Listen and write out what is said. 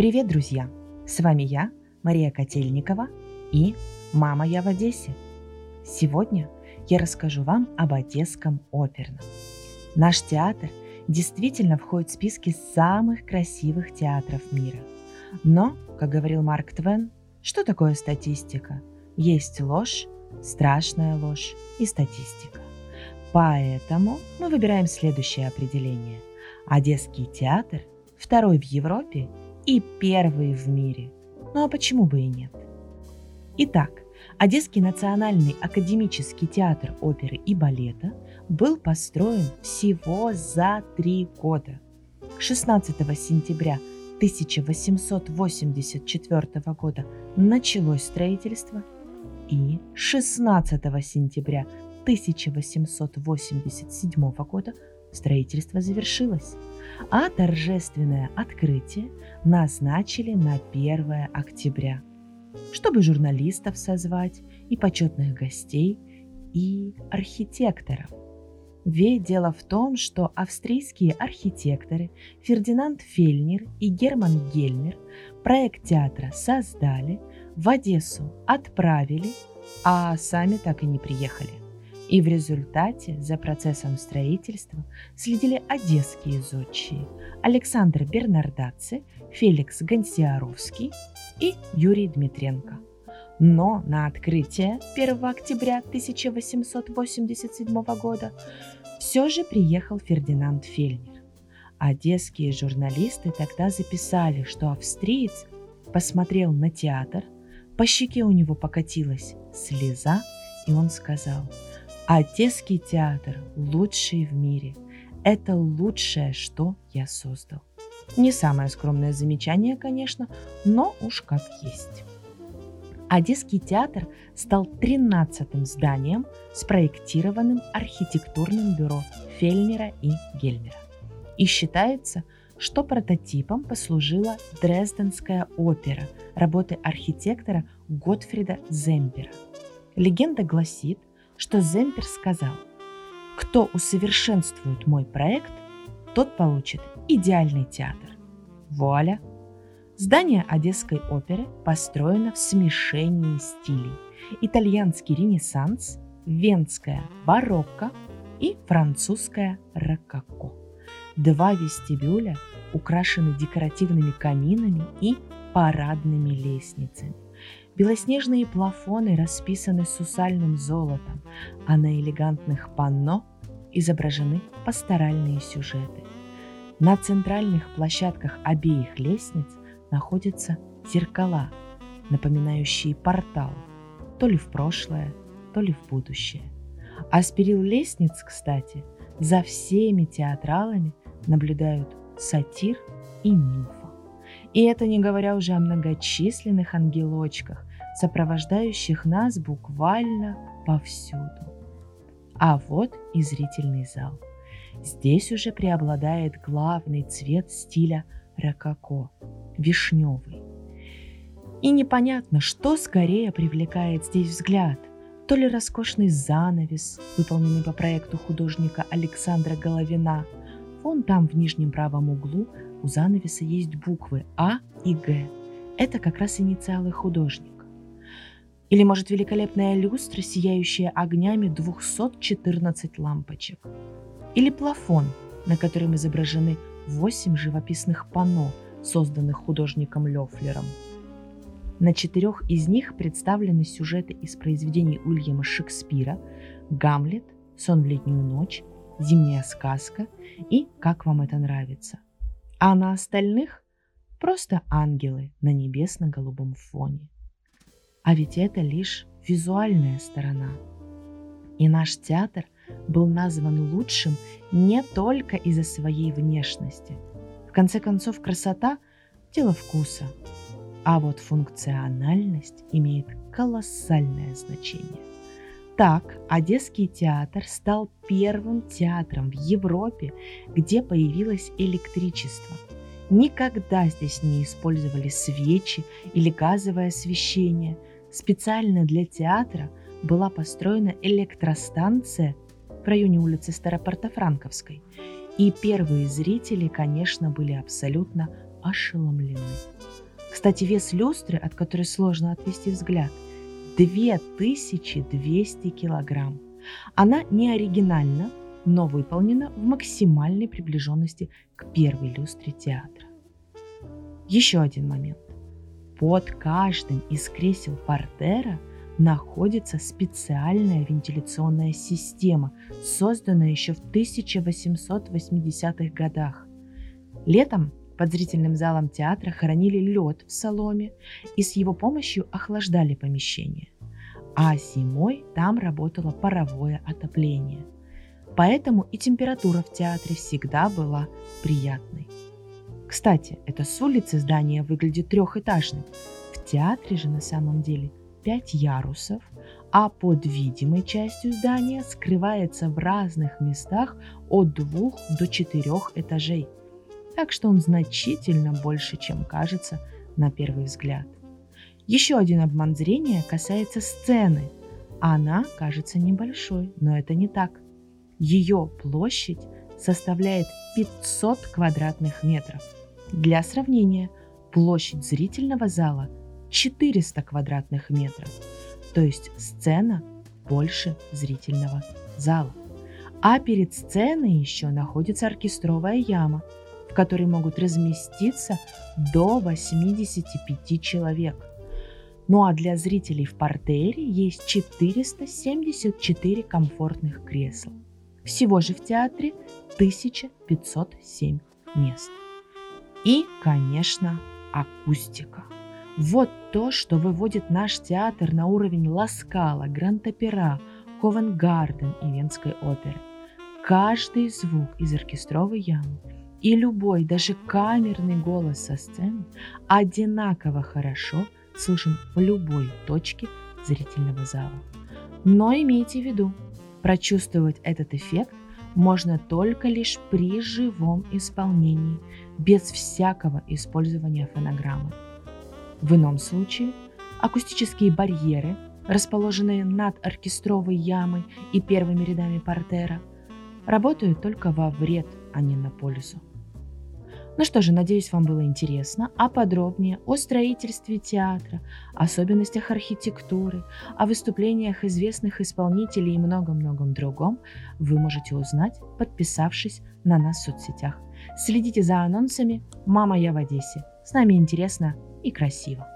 Привет, друзья! С вами я, Мария Котельникова и «Мама, я в Одессе». Сегодня я расскажу вам об Одесском оперном. Наш театр действительно входит в списки самых красивых театров мира. Но, как говорил Марк Твен, что такое статистика? Есть ложь, страшная ложь и статистика. Поэтому мы выбираем следующее определение. Одесский театр – второй в Европе и первый в мире. Ну а почему бы и нет? Итак, Одесский национальный академический театр оперы и балета был построен всего за три года. 16 сентября 1884 года началось строительство и 16 сентября 1887 года строительство завершилось, а торжественное открытие назначили на 1 октября, чтобы журналистов созвать и почетных гостей, и архитекторов. Ведь дело в том, что австрийские архитекторы Фердинанд Фельнер и Герман Гельмер проект театра создали, в Одессу отправили, а сами так и не приехали. И в результате за процессом строительства следили одесские зодчие Александр Бернардаци, Феликс Гонсиаровский и Юрий Дмитренко. Но на открытие 1 октября 1887 года все же приехал Фердинанд Фельнер. Одесские журналисты тогда записали, что австриец посмотрел на театр, по щеке у него покатилась слеза, и он сказал – Одесский театр лучший в мире. Это лучшее, что я создал. Не самое скромное замечание, конечно, но уж как есть. Одесский театр стал 13-м зданием, спроектированным архитектурным бюро Фельнера и Гельмера. И считается, что прототипом послужила Дрезденская опера работы архитектора Готфрида Зембера. Легенда гласит, что Земпер сказал, кто усовершенствует мой проект, тот получит идеальный театр. Вуаля! Здание Одесской оперы построено в смешении стилей. Итальянский ренессанс, венская барокко и французская рококо. Два вестибюля украшены декоративными каминами и парадными лестницами. Белоснежные плафоны расписаны сусальным золотом, а на элегантных панно изображены пасторальные сюжеты. На центральных площадках обеих лестниц находятся зеркала, напоминающие портал, то ли в прошлое, то ли в будущее. А с перил лестниц, кстати, за всеми театралами наблюдают сатир и нимфа. И это не говоря уже о многочисленных ангелочках, сопровождающих нас буквально повсюду. А вот и зрительный зал. Здесь уже преобладает главный цвет стиля рококо – вишневый. И непонятно, что скорее привлекает здесь взгляд. То ли роскошный занавес, выполненный по проекту художника Александра Головина. Вон там в нижнем правом углу у занавеса есть буквы А и Г. Это как раз инициалы художника. Или, может, великолепная люстра, сияющая огнями 214 лампочек. Или плафон, на котором изображены 8 живописных панно, созданных художником Лёфлером. На четырех из них представлены сюжеты из произведений Уильяма Шекспира «Гамлет», «Сон в летнюю ночь», «Зимняя сказка» и «Как вам это нравится», а на остальных просто ангелы на небесно-голубом фоне. А ведь это лишь визуальная сторона. И наш театр был назван лучшим не только из-за своей внешности. В конце концов, красота – дело вкуса. А вот функциональность имеет колоссальное значение. Так, Одесский театр стал первым театром в Европе, где появилось электричество. Никогда здесь не использовали свечи или газовое освещение. Специально для театра была построена электростанция в районе улицы Старопортофранковской. И первые зрители, конечно, были абсолютно ошеломлены. Кстати, вес люстры, от которой сложно отвести взгляд, 2200 килограмм. Она не оригинальна, но выполнена в максимальной приближенности к первой люстре театра. Еще один момент. Под каждым из кресел портера находится специальная вентиляционная система, созданная еще в 1880-х годах. Летом под зрительным залом театра хоронили лед в соломе и с его помощью охлаждали помещение. А зимой там работало паровое отопление. Поэтому и температура в театре всегда была приятной. Кстати, это с улицы здание выглядит трехэтажным. В театре же на самом деле пять ярусов, а под видимой частью здания скрывается в разных местах от двух до четырех этажей – так что он значительно больше, чем кажется на первый взгляд. Еще один обман зрения касается сцены. Она кажется небольшой, но это не так. Ее площадь составляет 500 квадратных метров. Для сравнения, площадь зрительного зала 400 квадратных метров, то есть сцена больше зрительного зала. А перед сценой еще находится оркестровая яма – в которой могут разместиться до 85 человек. Ну а для зрителей в портере есть 474 комфортных кресла. Всего же в театре 1507 мест. И, конечно, акустика. Вот то, что выводит наш театр на уровень Ласкала, Гранд-Опера, Ковенгарден и Венской оперы. Каждый звук из оркестровой ямы и любой, даже камерный голос со сцены одинаково хорошо слышен в любой точке зрительного зала. Но имейте в виду, прочувствовать этот эффект можно только лишь при живом исполнении, без всякого использования фонограммы. В ином случае акустические барьеры, расположенные над оркестровой ямой и первыми рядами портера, работают только во вред, а не на пользу. Ну что же, надеюсь, вам было интересно, а подробнее о строительстве театра, особенностях архитектуры, о выступлениях известных исполнителей и многом-многом другом вы можете узнать, подписавшись на нас в соцсетях. Следите за анонсами «Мама, я в Одессе». С нами интересно и красиво.